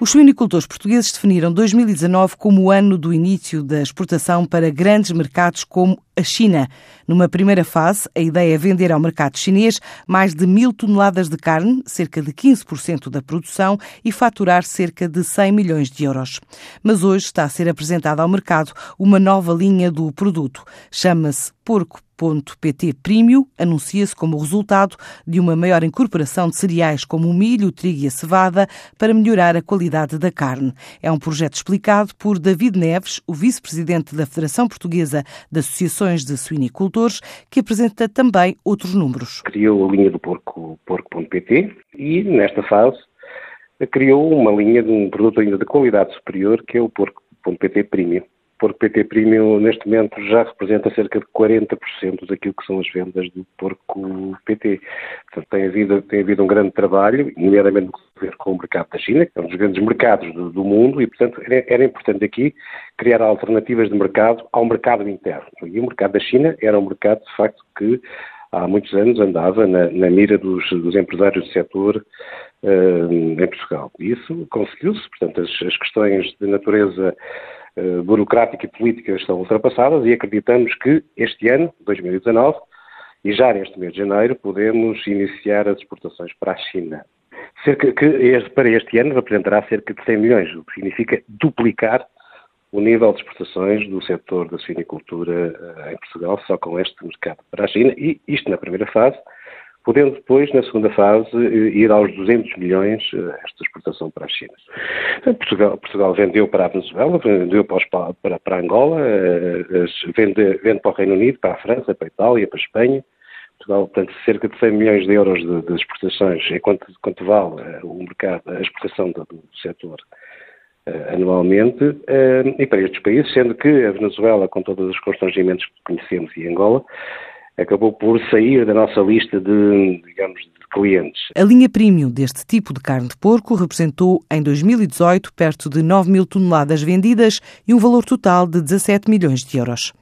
Os suinicultores portugueses definiram 2019 como o ano do início da exportação para grandes mercados como a China. Numa primeira fase, a ideia é vender ao mercado chinês mais de mil toneladas de carne, cerca de 15% da produção, e faturar cerca de 100 milhões de euros. Mas hoje está a ser apresentada ao mercado uma nova linha do produto. Chama-se Porco .pt Premium anuncia-se como resultado de uma maior incorporação de cereais como o milho, o trigo e a cevada para melhorar a qualidade da carne. É um projeto explicado por David Neves, o vice-presidente da Federação Portuguesa de Associações de Suinicultores, que apresenta também outros números. Criou a linha do porco, porco.pt e, nesta fase, criou uma linha de um produto ainda de qualidade superior, que é o porco.pt Premium porco PT Premium neste momento já representa cerca de 40% daquilo que são as vendas do porco PT. Portanto, tem havido, tem havido um grande trabalho, nomeadamente com o mercado da China, que é um dos grandes mercados do, do mundo, e, portanto, era, era, importante aqui criar alternativas de mercado ao mercado interno. E o mercado da China era um mercado, de facto, que há muitos anos andava na, na mira dos, dos, empresários do setor uh, em Portugal. E isso conseguiu-se, portanto, as, as questões de natureza eh, burocrática e política estão ultrapassadas e acreditamos que este ano, 2019, e já neste mês de janeiro, podemos iniciar as exportações para a China. Cerca que para este ano representará cerca de 100 milhões, o que significa duplicar o nível de exportações do setor da suinicultura eh, em Portugal só com este mercado para a China, e isto na primeira fase, podendo depois, na segunda fase, eh, ir aos 200 milhões eh, esta exportação para a China. Portugal, Portugal vendeu para a Venezuela, vendeu para, para, para Angola, eh, vende, vende para o Reino Unido, para a França, para a Itália, para a Espanha. Portugal, portanto, cerca de 100 milhões de euros de, de exportações, é quanto, quanto vale o mercado, a exportação do, do setor anualmente, e para estes países, sendo que a Venezuela, com todos os constrangimentos que conhecemos, e Angola, acabou por sair da nossa lista de, digamos, de clientes. A linha premium deste tipo de carne de porco representou, em 2018, perto de 9 mil toneladas vendidas e um valor total de 17 milhões de euros.